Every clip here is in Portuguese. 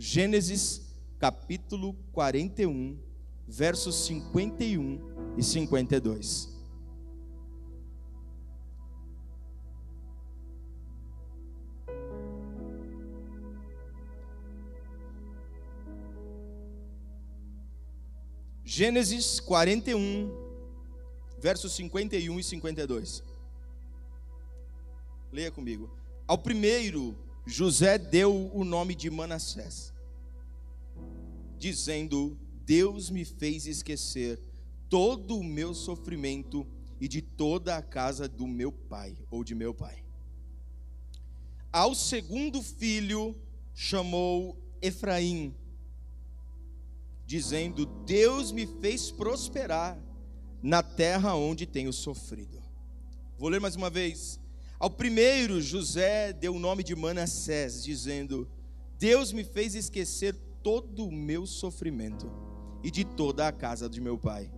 Gênesis capítulo 41, versos 51 e 52. Gênesis 41, versos 51 e 52. Leia comigo. Ao primeiro, José deu o nome de Manassés, dizendo: Deus me fez esquecer todo o meu sofrimento e de toda a casa do meu pai ou de meu pai. Ao segundo filho chamou Efraim, dizendo: Deus me fez prosperar na terra onde tenho sofrido. Vou ler mais uma vez. Ao primeiro, José deu o nome de Manassés, dizendo: Deus me fez esquecer todo o meu sofrimento e de toda a casa de meu pai.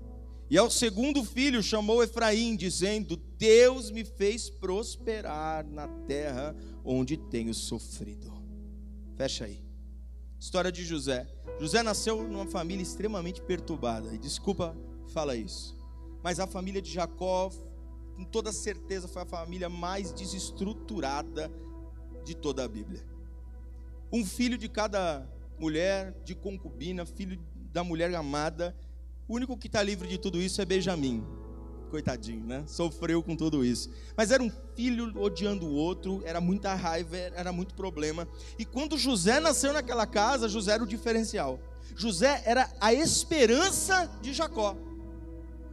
E ao segundo filho chamou Efraim, dizendo: Deus me fez prosperar na terra onde tenho sofrido. Fecha aí. História de José. José nasceu numa família extremamente perturbada. E desculpa fala isso. Mas a família de Jacó, com toda certeza, foi a família mais desestruturada de toda a Bíblia. Um filho de cada mulher, de concubina, filho da mulher amada. O único que está livre de tudo isso é Benjamim coitadinho, né? Sofreu com tudo isso. Mas era um filho odiando o outro, era muita raiva, era muito problema. E quando José nasceu naquela casa, José era o diferencial. José era a esperança de Jacó.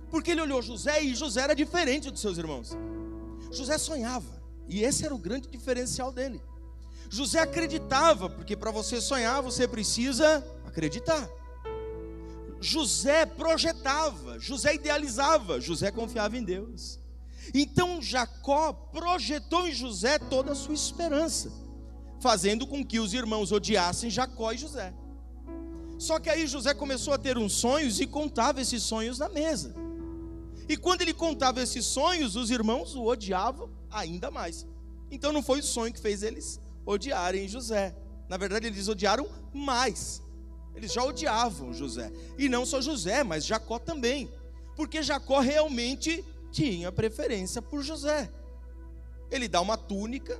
Porque ele olhou José e José era diferente dos seus irmãos. José sonhava, e esse era o grande diferencial dele. José acreditava, porque para você sonhar você precisa acreditar. José projetava, José idealizava, José confiava em Deus. Então Jacó projetou em José toda a sua esperança, fazendo com que os irmãos odiassem Jacó e José. Só que aí José começou a ter uns sonhos e contava esses sonhos na mesa. E quando ele contava esses sonhos, os irmãos o odiavam ainda mais. Então não foi o sonho que fez eles odiarem José. Na verdade, eles odiaram mais. Eles já odiavam José. E não só José, mas Jacó também. Porque Jacó realmente tinha preferência por José. Ele dá uma túnica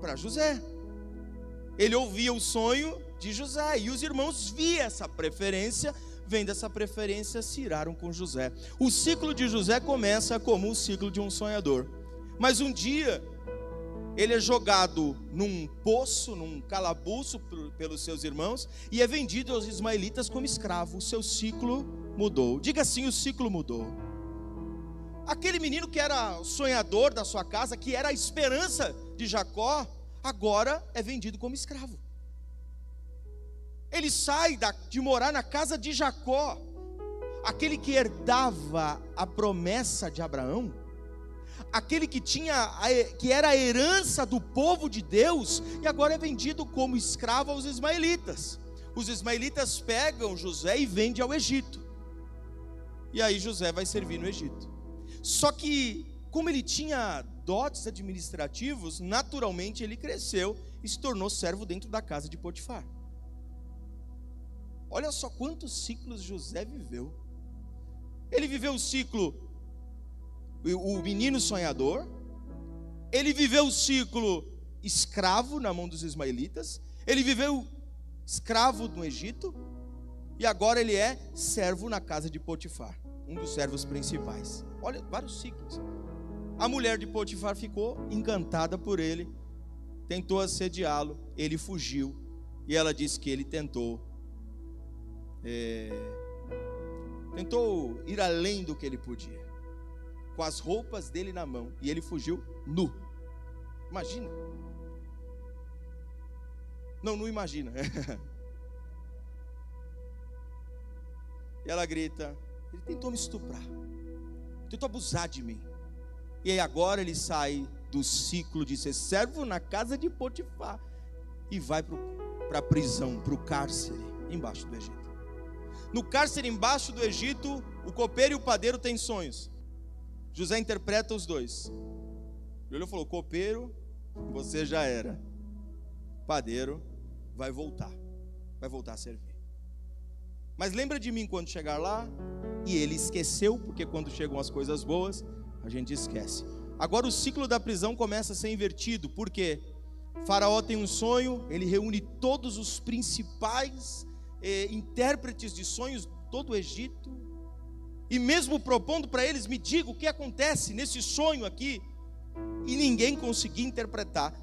para José. Ele ouvia o sonho de José. E os irmãos viam essa preferência. Vendo essa preferência, se iraram com José. O ciclo de José começa como o ciclo de um sonhador. Mas um dia ele é jogado num poço, num calabouço pelos seus irmãos e é vendido aos ismaelitas como escravo. O seu ciclo mudou. Diga assim: o ciclo mudou. Aquele menino que era o sonhador da sua casa, que era a esperança de Jacó, agora é vendido como escravo. Ele sai de morar na casa de Jacó, aquele que herdava a promessa de Abraão aquele que tinha que era a herança do povo de Deus e agora é vendido como escravo aos ismaelitas. Os ismaelitas pegam José e vendem ao Egito. E aí José vai servir no Egito. Só que como ele tinha dotes administrativos, naturalmente ele cresceu e se tornou servo dentro da casa de Potifar. Olha só quantos ciclos José viveu. Ele viveu o ciclo o menino sonhador, ele viveu o ciclo escravo na mão dos ismaelitas, ele viveu escravo no Egito, e agora ele é servo na casa de Potifar, um dos servos principais. Olha, vários ciclos. A mulher de Potifar ficou encantada por ele, tentou assediá-lo, ele fugiu, e ela disse que ele tentou, é, tentou ir além do que ele podia com as roupas dele na mão, e ele fugiu nu. Imagina. Não, não imagina. e ela grita: Ele tentou me estuprar, tentou abusar de mim. E aí agora ele sai do ciclo de ser servo na casa de Potifar e vai para a prisão, para o cárcere, embaixo do Egito. No cárcere embaixo do Egito, o copeiro e o padeiro têm sonhos. José interpreta os dois. Ele olhou e falou: copeiro, você já era. Padeiro, vai voltar. vai voltar a servir. Mas lembra de mim quando chegar lá? E ele esqueceu, porque quando chegam as coisas boas, a gente esquece. Agora o ciclo da prisão começa a ser invertido, porque Faraó tem um sonho, ele reúne todos os principais eh, intérpretes de sonhos todo o Egito, e mesmo propondo para eles, me diga o que acontece nesse sonho aqui, e ninguém conseguia interpretar,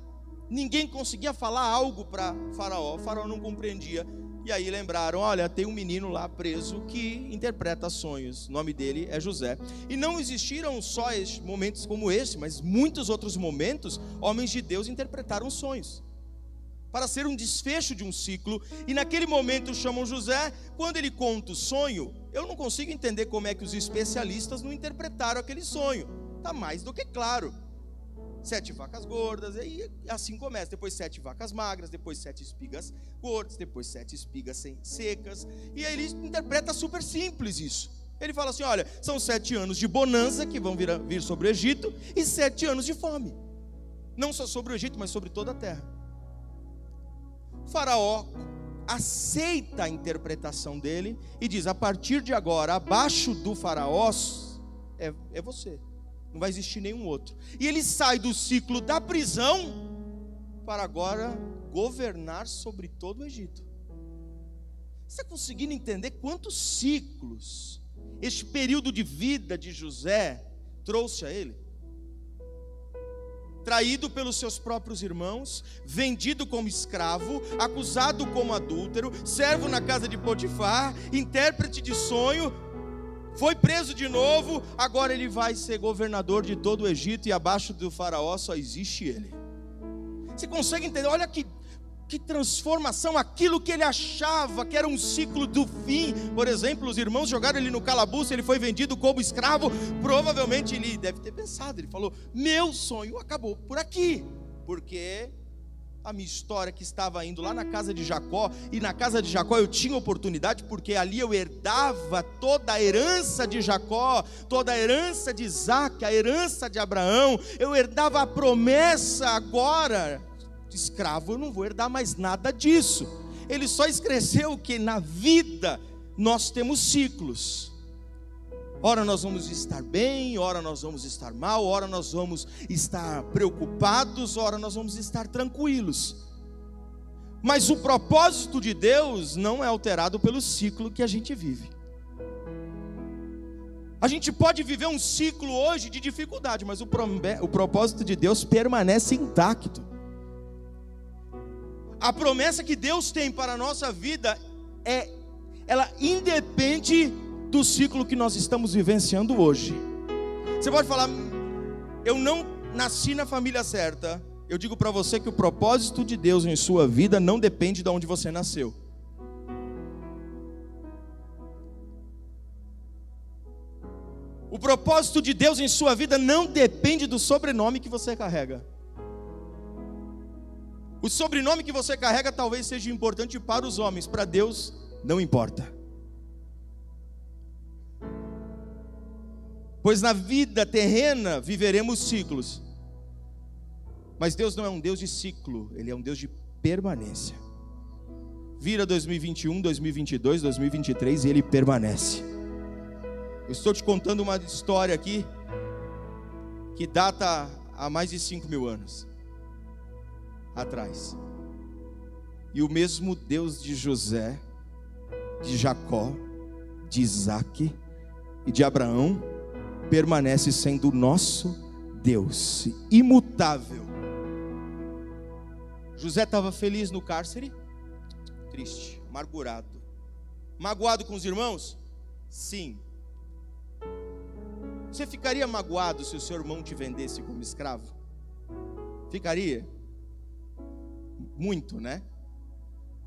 ninguém conseguia falar algo para Faraó, Faraó não compreendia. E aí lembraram: olha, tem um menino lá preso que interpreta sonhos. O nome dele é José. E não existiram só momentos como esse, mas muitos outros momentos, homens de Deus interpretaram sonhos. Para ser um desfecho de um ciclo, e naquele momento chamam José, quando ele conta o sonho, eu não consigo entender como é que os especialistas não interpretaram aquele sonho. Está mais do que claro sete vacas gordas, e assim começa. Depois sete vacas magras, depois sete espigas gordas, depois sete espigas secas. E aí ele interpreta super simples isso. Ele fala assim: olha, são sete anos de bonança que vão vir, vir sobre o Egito e sete anos de fome. Não só sobre o Egito, mas sobre toda a terra. Faraó aceita a interpretação dele e diz: a partir de agora, abaixo do faraó é, é você. Não vai existir nenhum outro. E ele sai do ciclo da prisão para agora governar sobre todo o Egito. Você está conseguindo entender quantos ciclos este período de vida de José trouxe a ele? Traído pelos seus próprios irmãos, vendido como escravo, acusado como adúltero, servo na casa de Potifar, intérprete de sonho, foi preso de novo, agora ele vai ser governador de todo o Egito e abaixo do faraó só existe ele. Você consegue entender? Olha que, que transformação, aquilo que ele achava que era um ciclo do fim. Por exemplo, os irmãos jogaram ele no calabouço, ele foi vendido como escravo. Provavelmente ele deve ter pensado, ele falou: Meu sonho acabou por aqui, porque a minha história que estava indo lá na casa de Jacó, e na casa de Jacó eu tinha oportunidade, porque ali eu herdava toda a herança de Jacó, toda a herança de Isaac, a herança de Abraão, eu herdava a promessa agora, escravo, eu não vou herdar mais nada disso. Ele só escreveu que na vida nós temos ciclos. Ora nós vamos estar bem, ora nós vamos estar mal, ora nós vamos estar preocupados, ora nós vamos estar tranquilos. Mas o propósito de Deus não é alterado pelo ciclo que a gente vive. A gente pode viver um ciclo hoje de dificuldade, mas o, o propósito de Deus permanece intacto. A promessa que Deus tem para a nossa vida é ela independe do ciclo que nós estamos vivenciando hoje. Você pode falar, eu não nasci na família certa. Eu digo para você que o propósito de Deus em sua vida não depende de onde você nasceu. O propósito de Deus em sua vida não depende do sobrenome que você carrega. O sobrenome que você carrega talvez seja importante para os homens, para Deus não importa. Pois na vida terrena viveremos ciclos. Mas Deus não é um Deus de ciclo, Ele é um Deus de permanência. Vira 2021, 2022, 2023 e Ele permanece. Eu estou te contando uma história aqui que data há mais de 5 mil anos atrás. E o mesmo Deus de José, de Jacó, de Isaac e de Abraão permanece sendo nosso Deus, imutável. José estava feliz no cárcere? Triste, amargurado. Magoado com os irmãos? Sim. Você ficaria magoado se o seu irmão te vendesse como escravo? Ficaria? Muito, né?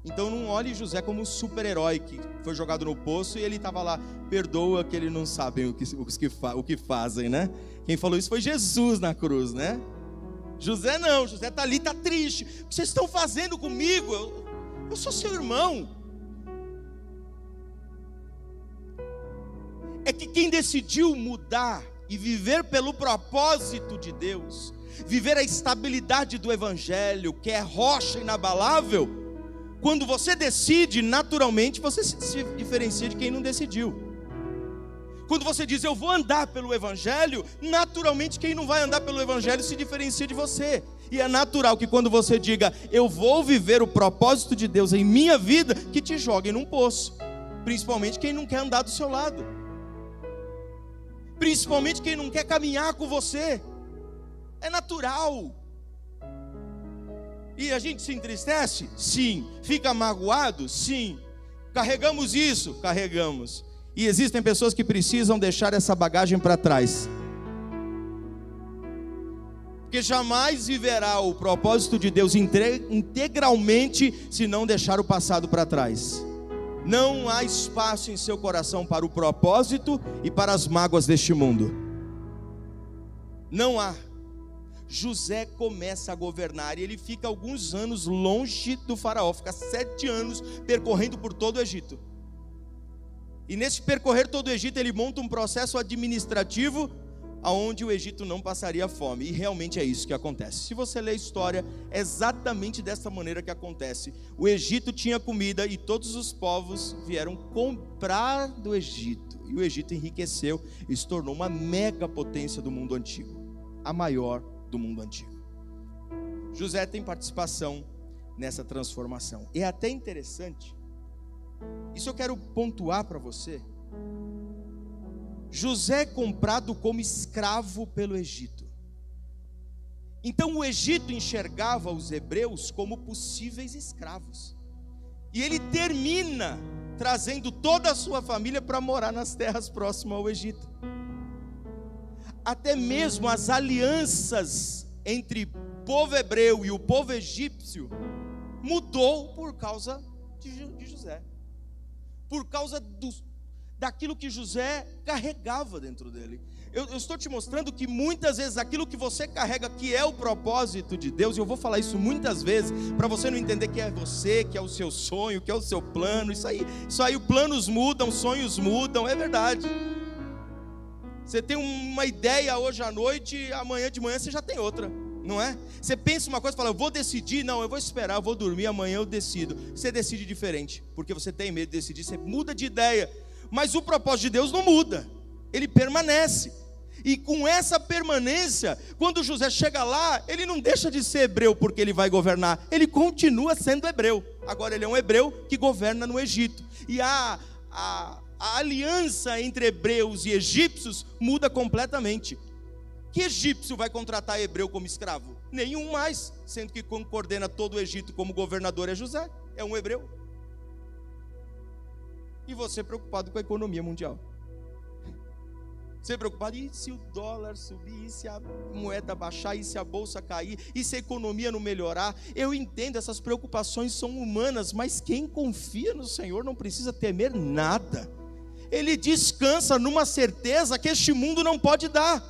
Então não olhe José como um super-herói que foi jogado no poço e ele estava lá, perdoa que eles não sabem o que, o, que, o que fazem, né? Quem falou isso foi Jesus na cruz, né? José não, José está ali, está triste. O que vocês estão fazendo comigo? Eu, eu sou seu irmão. É que quem decidiu mudar e viver pelo propósito de Deus, viver a estabilidade do Evangelho, que é rocha inabalável, Quando você decide, naturalmente você se diferencia de quem não decidiu. Quando você diz eu vou andar pelo Evangelho, naturalmente quem não vai andar pelo Evangelho se diferencia de você. E é natural que quando você diga eu vou viver o propósito de Deus em minha vida, que te joguem num poço. Principalmente quem não quer andar do seu lado. Principalmente quem não quer caminhar com você. É natural. E a gente se entristece? Sim. Fica magoado? Sim. Carregamos isso? Carregamos. E existem pessoas que precisam deixar essa bagagem para trás. Porque jamais viverá o propósito de Deus integralmente se não deixar o passado para trás. Não há espaço em seu coração para o propósito e para as mágoas deste mundo. Não há. José começa a governar e ele fica alguns anos longe do faraó, fica sete anos percorrendo por todo o Egito. E nesse percorrer todo o Egito, ele monta um processo administrativo aonde o Egito não passaria fome. E realmente é isso que acontece. Se você ler a história, é exatamente dessa maneira que acontece. O Egito tinha comida e todos os povos vieram comprar do Egito. E o Egito enriqueceu e se tornou uma mega potência do mundo antigo, a maior do mundo antigo. José tem participação nessa transformação. É até interessante, isso eu quero pontuar para você. José é comprado como escravo pelo Egito. Então o Egito enxergava os hebreus como possíveis escravos. E ele termina trazendo toda a sua família para morar nas terras próximas ao Egito até mesmo as alianças entre povo hebreu e o povo egípcio mudou por causa de José, por causa do, daquilo que José carregava dentro dele. Eu, eu, estou te mostrando que muitas vezes aquilo que você carrega, que é o propósito de Deus, e eu vou falar isso muitas vezes, para você não entender que é você, que é o seu sonho, que é o seu plano, isso aí, isso aí, planos mudam, sonhos mudam, é verdade. Você tem uma ideia hoje à noite, amanhã de manhã você já tem outra, não é? Você pensa uma coisa e fala, eu vou decidir, não, eu vou esperar, eu vou dormir, amanhã eu decido. Você decide diferente, porque você tem medo de decidir, você muda de ideia. Mas o propósito de Deus não muda, ele permanece. E com essa permanência, quando José chega lá, ele não deixa de ser hebreu porque ele vai governar, ele continua sendo hebreu. Agora ele é um hebreu que governa no Egito. E a, a, a aliança entre hebreus e egípcios muda completamente. Que egípcio vai contratar hebreu como escravo? Nenhum mais, sendo que quem coordena todo o Egito como governador é José, é um hebreu. E você preocupado com a economia mundial. Você preocupado, e se o dólar subir, e se a moeda baixar, e se a bolsa cair, e se a economia não melhorar? Eu entendo, essas preocupações são humanas, mas quem confia no Senhor não precisa temer nada ele descansa numa certeza que este mundo não pode dar.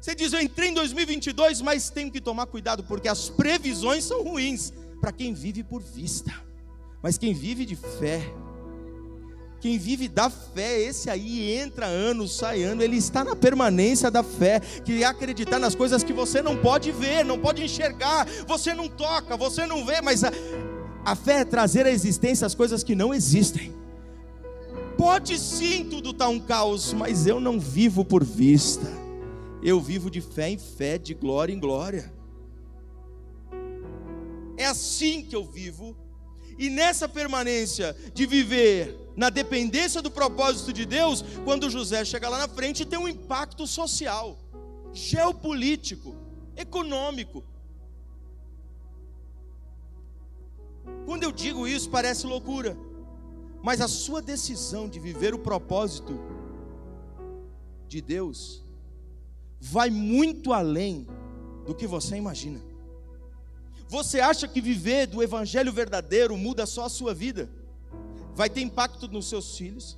Você diz, eu entrei em 2022, mas tenho que tomar cuidado, porque as previsões são ruins para quem vive por vista, mas quem vive de fé, quem vive da fé, esse aí entra ano, sai ano, ele está na permanência da fé, que é acreditar nas coisas que você não pode ver, não pode enxergar, você não toca, você não vê, mas a, a fé é trazer à existência as coisas que não existem. Pode sim tudo estar tá um caos, mas eu não vivo por vista. Eu vivo de fé em fé, de glória em glória. É assim que eu vivo. E nessa permanência de viver na dependência do propósito de Deus, quando José chega lá na frente, tem um impacto social, geopolítico, econômico. Quando eu digo isso, parece loucura. Mas a sua decisão de viver o propósito de Deus vai muito além do que você imagina. Você acha que viver do evangelho verdadeiro muda só a sua vida? Vai ter impacto nos seus filhos,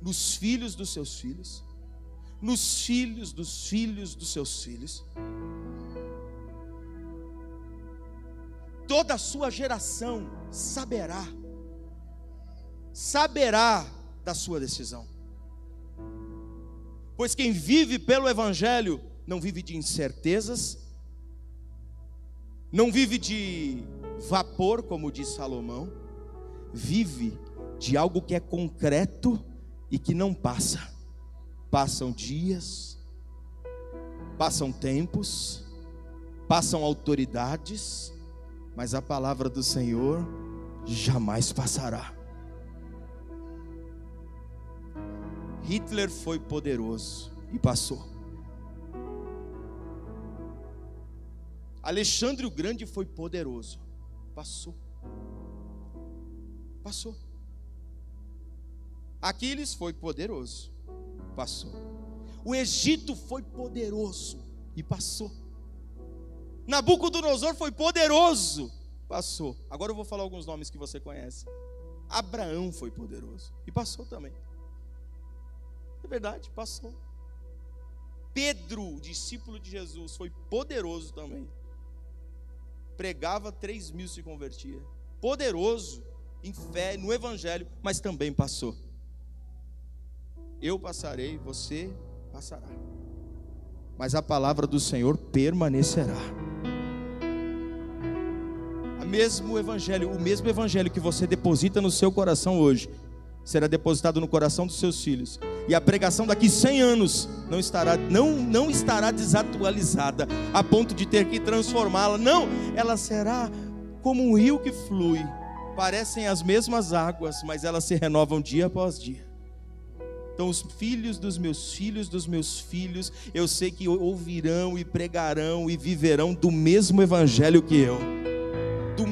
nos filhos dos seus filhos, nos filhos dos filhos dos seus filhos. Toda a sua geração saberá saberá da sua decisão. Pois quem vive pelo Evangelho não vive de incertezas, não vive de vapor, como diz Salomão, vive de algo que é concreto e que não passa. Passam dias, passam tempos, passam autoridades, mas a palavra do Senhor jamais passará. Hitler foi poderoso e passou. Alexandre o Grande foi poderoso, passou. Passou. Aquiles foi poderoso, passou. O Egito foi poderoso e passou. Nabucodonosor foi poderoso, passou. Agora eu vou falar alguns nomes que você conhece. Abraão foi poderoso e passou também. É verdade, passou. Pedro, discípulo de Jesus, foi poderoso também. Pregava, três mil se convertia. Poderoso em fé, no Evangelho, mas também passou. Eu passarei, você passará. Mas a palavra do Senhor permanecerá. O mesmo evangelho, o mesmo evangelho que você deposita no seu coração hoje, será depositado no coração dos seus filhos. E a pregação daqui 100 anos não estará não não estará desatualizada a ponto de ter que transformá-la. Não, ela será como um rio que flui. Parecem as mesmas águas, mas elas se renovam dia após dia. Então, os filhos dos meus filhos, dos meus filhos, eu sei que ouvirão e pregarão e viverão do mesmo evangelho que eu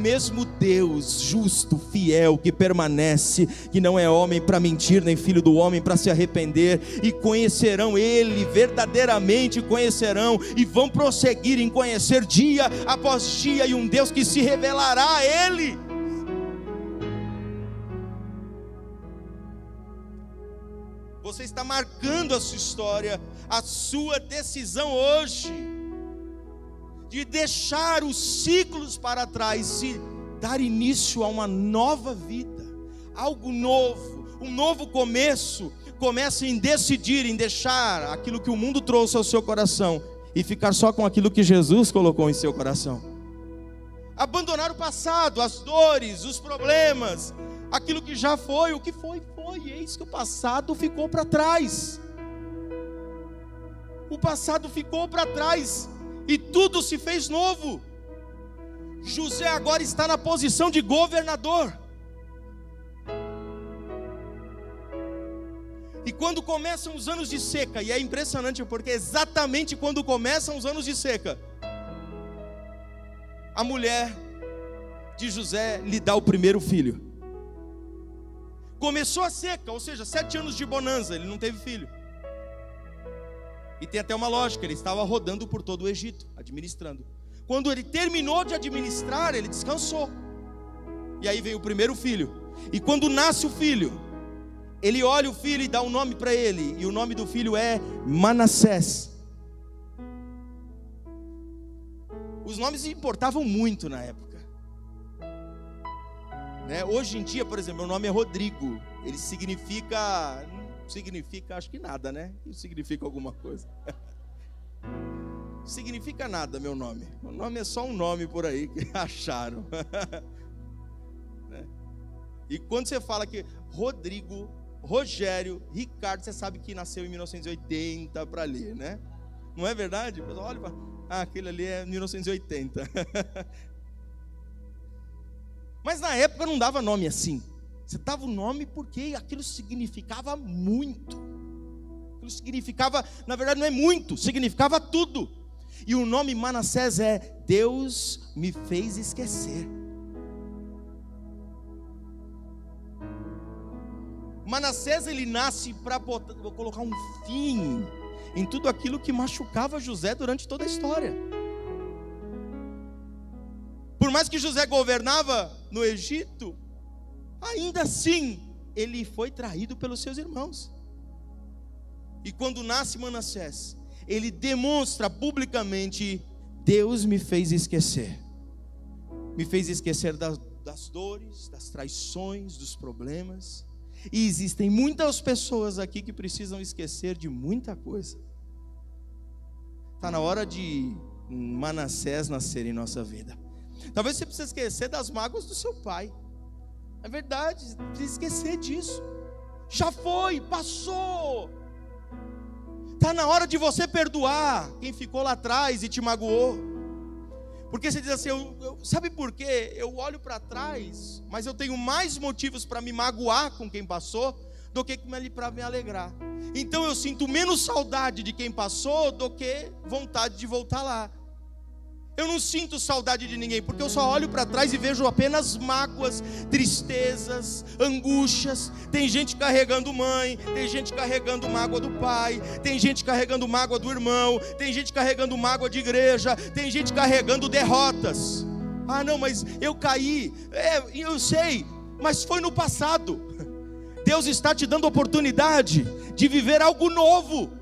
mesmo Deus justo, fiel, que permanece, que não é homem para mentir, nem filho do homem para se arrepender, e conhecerão Ele, verdadeiramente conhecerão, e vão prosseguir em conhecer dia após dia, e um Deus que se revelará a Ele. Você está marcando a sua história, a sua decisão hoje de deixar os ciclos para trás e dar início a uma nova vida, algo novo, um novo começo. Comece em decidir, em deixar aquilo que o mundo trouxe ao seu coração e ficar só com aquilo que Jesus colocou em seu coração. Abandonar o passado, as dores, os problemas, aquilo que já foi, o que foi, foi, eis que o passado ficou para trás. O passado ficou para trás e tudo se fez novo. José agora está na posição de governador. E quando começam os anos de seca, e é impressionante porque exatamente quando começam os anos de seca, a mulher de José lhe dá o primeiro filho. Começou a seca, ou seja, sete anos de bonança, ele não teve filho. E tem até uma lógica, ele estava rodando por todo o Egito, administrando. Quando ele terminou de administrar, ele descansou. E aí veio o primeiro filho. E quando nasce o filho, ele olha o filho e dá um nome para ele. E o nome do filho é Manassés. Os nomes importavam muito na época. Né? Hoje em dia, por exemplo, meu nome é Rodrigo. Ele significa significa acho que nada, né? Isso significa alguma coisa. significa nada meu nome. O nome é só um nome por aí que acharam. Né? E quando você fala que Rodrigo, Rogério, Ricardo, você sabe que nasceu em 1980 para ali, né? Não é verdade? pessoal olha. Ah, aquele ali é 1980. Mas na época não dava nome assim. Você dava o nome porque aquilo significava muito. Aquilo significava, na verdade, não é muito, significava tudo. E o nome Manassés é Deus me fez esquecer. Manassés ele nasce para colocar um fim em tudo aquilo que machucava José durante toda a história. Por mais que José governava no Egito, ainda assim ele foi traído pelos seus irmãos. E quando nasce Manassés, ele demonstra publicamente: Deus me fez esquecer, me fez esquecer das, das dores, das traições, dos problemas. E existem muitas pessoas aqui que precisam esquecer de muita coisa. Está na hora de Manassés nascer em nossa vida. Talvez você precise esquecer das mágoas do seu pai. É verdade, precisa esquecer disso. Já foi, passou. Está na hora de você perdoar quem ficou lá atrás e te magoou. Porque você diz assim, eu, eu, sabe por quê? Eu olho para trás, mas eu tenho mais motivos para me magoar com quem passou do que para me alegrar. Então eu sinto menos saudade de quem passou do que vontade de voltar lá. Eu não sinto saudade de ninguém, porque eu só olho para trás e vejo apenas mágoas, tristezas, angústias. Tem gente carregando mãe, tem gente carregando mágoa do pai, tem gente carregando mágoa do irmão, tem gente carregando mágoa de igreja, tem gente carregando derrotas. Ah, não, mas eu caí. É, eu sei, mas foi no passado. Deus está te dando oportunidade de viver algo novo.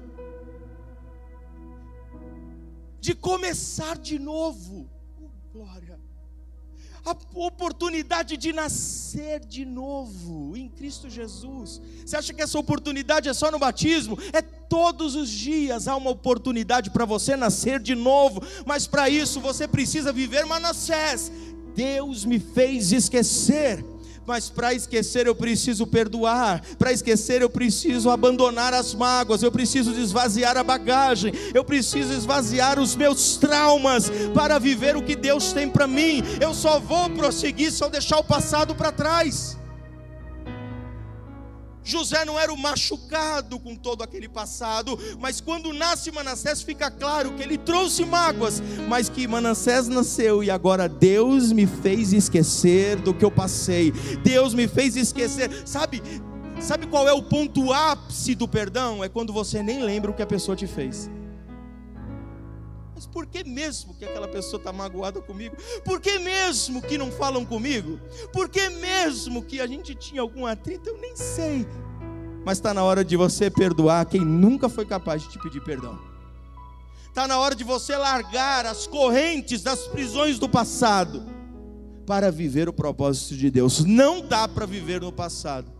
De começar de novo. Oh, glória. A oportunidade de nascer de novo em Cristo Jesus. Você acha que essa oportunidade é só no batismo? É todos os dias há uma oportunidade para você nascer de novo, mas para isso você precisa viver Manassés. Deus me fez esquecer mas para esquecer eu preciso perdoar, para esquecer eu preciso abandonar as mágoas, eu preciso esvaziar a bagagem, eu preciso esvaziar os meus traumas para viver o que Deus tem para mim. Eu só vou prosseguir se eu deixar o passado para trás. José não era o machucado com todo aquele passado, mas quando nasce Manassés fica claro que ele trouxe mágoas, mas que Manassés nasceu e agora Deus me fez esquecer do que eu passei. Deus me fez esquecer. Sabe? Sabe qual é o ponto ápice do perdão? É quando você nem lembra o que a pessoa te fez. Mas por que mesmo que aquela pessoa está magoada comigo? Por que mesmo que não falam comigo? Por que mesmo que a gente tinha algum atrito? Eu nem sei. Mas está na hora de você perdoar quem nunca foi capaz de te pedir perdão. Está na hora de você largar as correntes das prisões do passado para viver o propósito de Deus. Não dá para viver no passado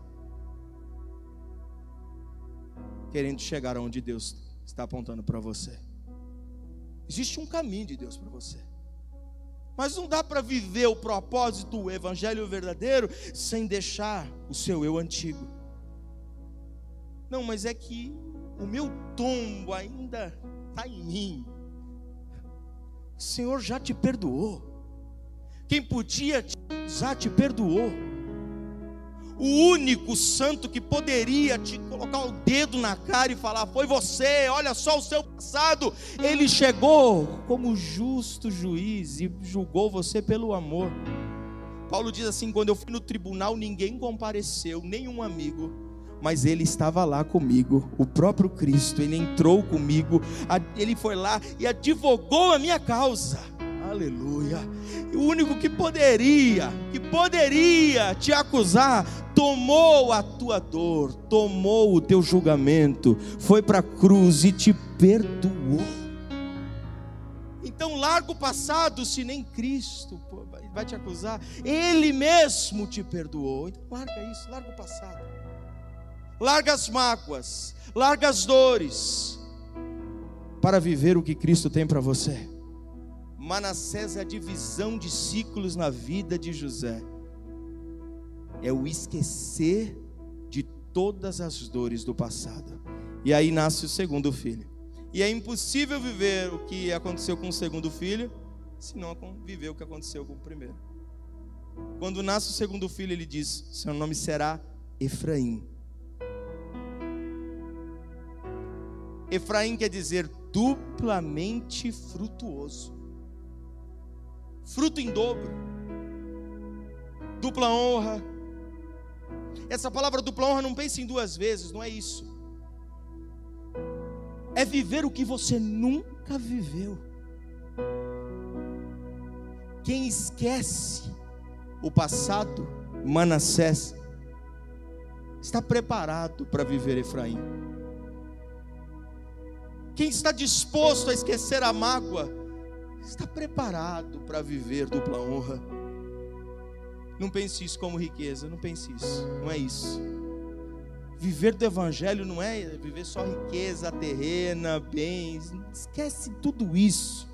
querendo chegar aonde Deus está apontando para você. Existe um caminho de Deus para você. Mas não dá para viver o propósito, o evangelho verdadeiro, sem deixar o seu eu antigo. Não, mas é que o meu tombo ainda está em mim. O Senhor já te perdoou. Quem podia já te perdoou o único santo que poderia te colocar o dedo na cara e falar: Foi você, olha só o seu passado. Ele chegou como justo juiz e julgou você pelo amor. Paulo diz assim: Quando eu fui no tribunal, ninguém compareceu, nenhum amigo, mas ele estava lá comigo, o próprio Cristo. Ele entrou comigo, ele foi lá e advogou a minha causa. Aleluia. O único que poderia, que poderia te acusar, tomou a tua dor, tomou o teu julgamento, foi para a cruz e te perdoou. Então larga o passado, se nem Cristo vai te acusar, Ele mesmo te perdoou. Então larga isso, larga o passado, larga as mágoas, larga as dores, para viver o que Cristo tem para você. Manassés é a divisão de ciclos na vida de José. É o esquecer de todas as dores do passado. E aí nasce o segundo filho. E é impossível viver o que aconteceu com o segundo filho, se não viver o que aconteceu com o primeiro. Quando nasce o segundo filho, ele diz: Seu nome será Efraim. Efraim quer dizer duplamente frutuoso fruto em dobro, dupla honra. Essa palavra dupla honra não pense em duas vezes, não é isso. É viver o que você nunca viveu. Quem esquece o passado, Manassés, está preparado para viver Efraim. Quem está disposto a esquecer a mágoa, está preparado para viver dupla honra. Não pense isso como riqueza, não pense isso, não é isso. Viver do Evangelho não é viver só riqueza terrena, bens, esquece tudo isso.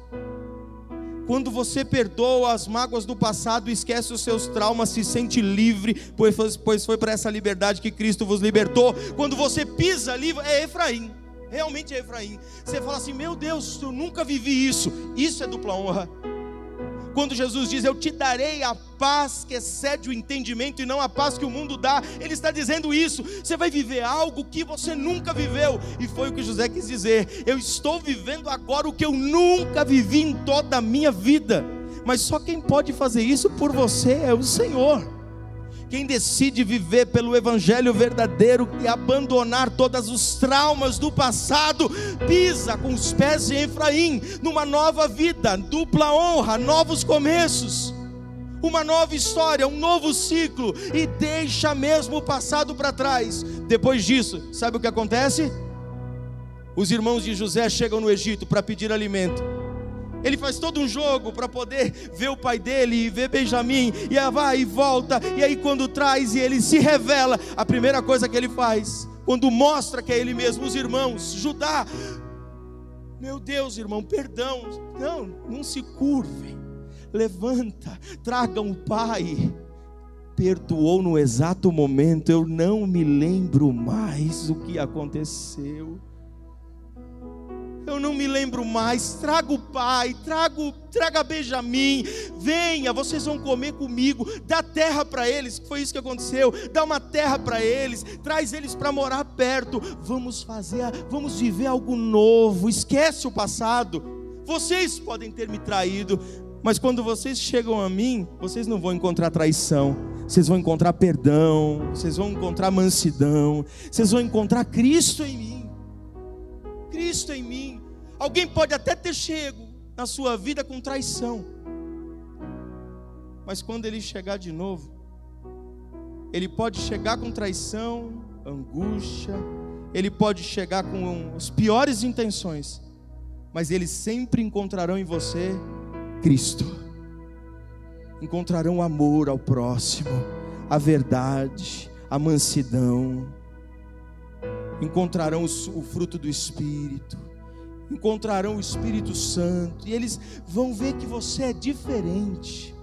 Quando você perdoa as mágoas do passado, esquece os seus traumas, se sente livre, pois foi, para essa liberdade que Cristo vos libertou. Quando você pisa ali, é Efraim, realmente é Efraim. Você fala assim: Meu Deus, eu nunca vivi isso. Isso é dupla honra. Quando Jesus diz: Eu te darei a paz que excede o entendimento e não a paz que o mundo dá, Ele está dizendo isso. Você vai viver algo que você nunca viveu, e foi o que José quis dizer. Eu estou vivendo agora o que eu nunca vivi em toda a minha vida, mas só quem pode fazer isso por você é o Senhor. Quem decide viver pelo Evangelho verdadeiro e abandonar todos os traumas do passado, pisa com os pés em Efraim, numa nova vida, dupla honra, novos começos, uma nova história, um novo ciclo, e deixa mesmo o passado para trás. Depois disso, sabe o que acontece? Os irmãos de José chegam no Egito para pedir alimento. Ele faz todo um jogo para poder ver o pai dele e ver Benjamim, e vai e volta, e aí quando traz e ele se revela, a primeira coisa que ele faz, quando mostra que é ele mesmo, os irmãos, Judá, meu Deus, irmão, perdão, não, não se curvem, levanta, tragam o pai, perdoou no exato momento, eu não me lembro mais o que aconteceu eu não me lembro mais. Traga o pai, traga, traga Benjamim, venha, vocês vão comer comigo. Dá terra para eles, foi isso que aconteceu. Dá uma terra para eles, traz eles para morar perto. Vamos fazer, vamos viver algo novo. Esquece o passado. Vocês podem ter me traído, mas quando vocês chegam a mim, vocês não vão encontrar traição. Vocês vão encontrar perdão, vocês vão encontrar mansidão, vocês vão encontrar Cristo em mim. Cristo em mim. Alguém pode até ter chego na sua vida com traição, mas quando ele chegar de novo, ele pode chegar com traição, angústia, ele pode chegar com as piores intenções, mas eles sempre encontrarão em você Cristo. Encontrarão amor ao próximo, a verdade, a mansidão. Encontrarão o fruto do Espírito, encontrarão o Espírito Santo, e eles vão ver que você é diferente.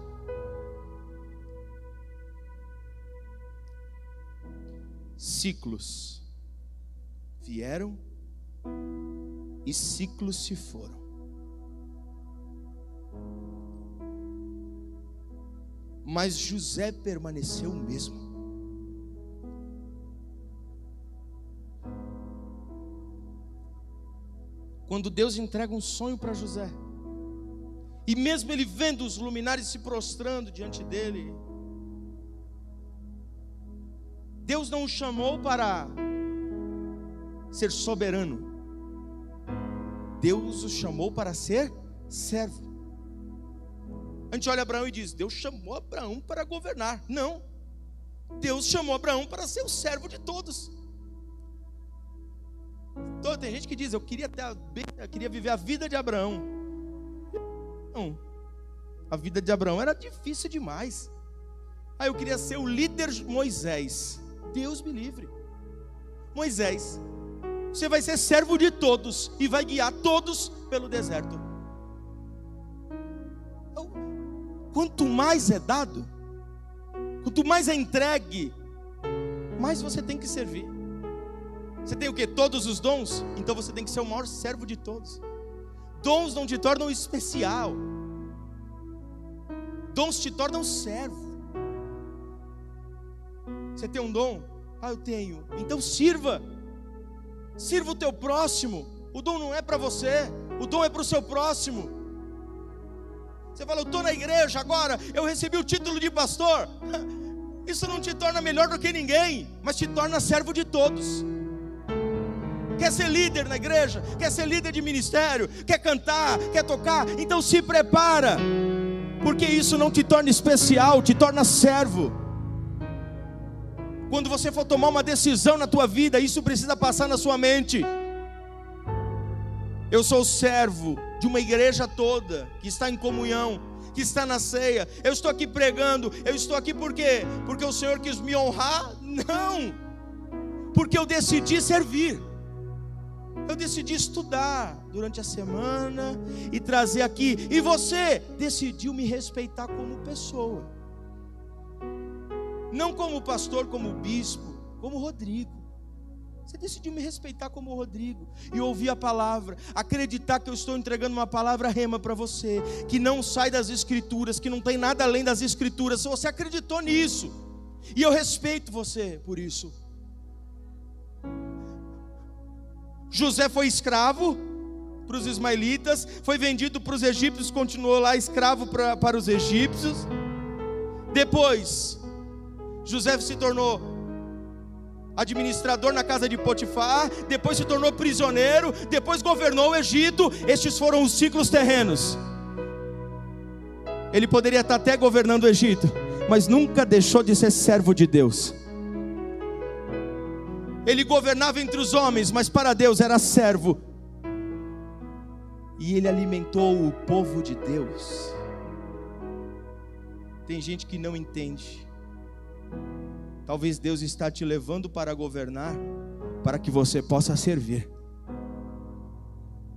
Ciclos vieram e ciclos se foram. Mas José permaneceu o mesmo. Quando Deus entrega um sonho para José, e mesmo ele vendo os luminares se prostrando diante dele, Deus não o chamou para ser soberano, Deus o chamou para ser servo. A gente olha Abraão e diz: Deus chamou Abraão para governar. Não, Deus chamou Abraão para ser o servo de todos. Então, tem gente que diz, eu queria, ter, eu queria viver a vida de Abraão. Não, a vida de Abraão era difícil demais. Ah, eu queria ser o líder Moisés. Deus me livre. Moisés, você vai ser servo de todos e vai guiar todos pelo deserto. Então, quanto mais é dado, quanto mais é entregue, mais você tem que servir. Você tem o que? Todos os dons? Então você tem que ser o maior servo de todos. Dons não te tornam especial. Dons te tornam servo. Você tem um dom? Ah, eu tenho. Então sirva. Sirva o teu próximo. O dom não é para você, o dom é para o seu próximo. Você fala, eu estou na igreja agora, eu recebi o título de pastor. Isso não te torna melhor do que ninguém, mas te torna servo de todos quer ser líder na igreja, quer ser líder de ministério, quer cantar, quer tocar, então se prepara, porque isso não te torna especial, te torna servo. Quando você for tomar uma decisão na tua vida, isso precisa passar na sua mente. Eu sou servo de uma igreja toda que está em comunhão, que está na ceia. Eu estou aqui pregando. Eu estou aqui por quê? Porque o Senhor quis me honrar? Não. Porque eu decidi servir. Eu decidi estudar durante a semana e trazer aqui. E você decidiu me respeitar como pessoa. Não como pastor, como bispo, como Rodrigo. Você decidiu me respeitar como Rodrigo e ouvir a palavra, acreditar que eu estou entregando uma palavra rema para você, que não sai das escrituras, que não tem nada além das escrituras. Você acreditou nisso, e eu respeito você por isso. José foi escravo para os ismaelitas, foi vendido para os egípcios, continuou lá escravo pra, para os egípcios. Depois, José se tornou administrador na casa de Potifar, depois se tornou prisioneiro, depois governou o Egito. Estes foram os ciclos terrenos. Ele poderia estar até governando o Egito, mas nunca deixou de ser servo de Deus. Ele governava entre os homens, mas para Deus era servo. E ele alimentou o povo de Deus. Tem gente que não entende. Talvez Deus está te levando para governar, para que você possa servir.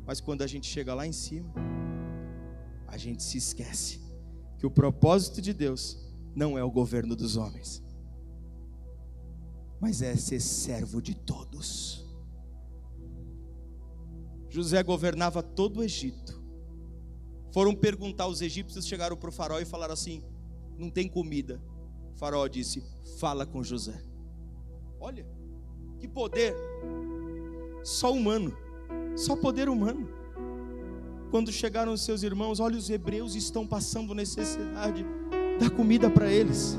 Mas quando a gente chega lá em cima, a gente se esquece que o propósito de Deus não é o governo dos homens mas é ser servo de todos. José governava todo o Egito. Foram perguntar aos egípcios, chegaram para o faraó e falaram assim: não tem comida. O faraó disse: fala com José. Olha, que poder, só humano, só poder humano. Quando chegaram os seus irmãos, olha, os hebreus estão passando necessidade, dá comida para eles,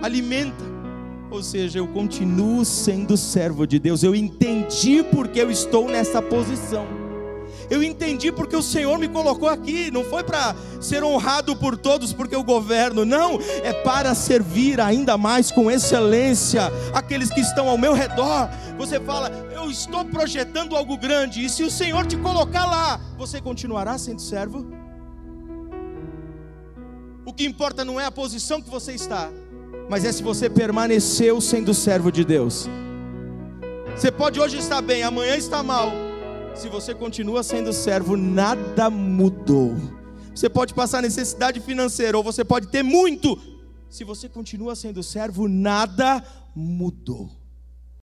alimenta. Ou seja, eu continuo sendo servo de Deus. Eu entendi porque eu estou nessa posição. Eu entendi porque o Senhor me colocou aqui. Não foi para ser honrado por todos porque eu governo. Não, é para servir ainda mais com excelência aqueles que estão ao meu redor. Você fala, eu estou projetando algo grande. E se o Senhor te colocar lá, você continuará sendo servo? O que importa não é a posição que você está, mas é se você permaneceu sendo servo de Deus. Você pode hoje estar bem, amanhã estar mal. Se você continua sendo servo, nada mudou. Você pode passar necessidade financeira, ou você pode ter muito. Se você continua sendo servo, nada mudou.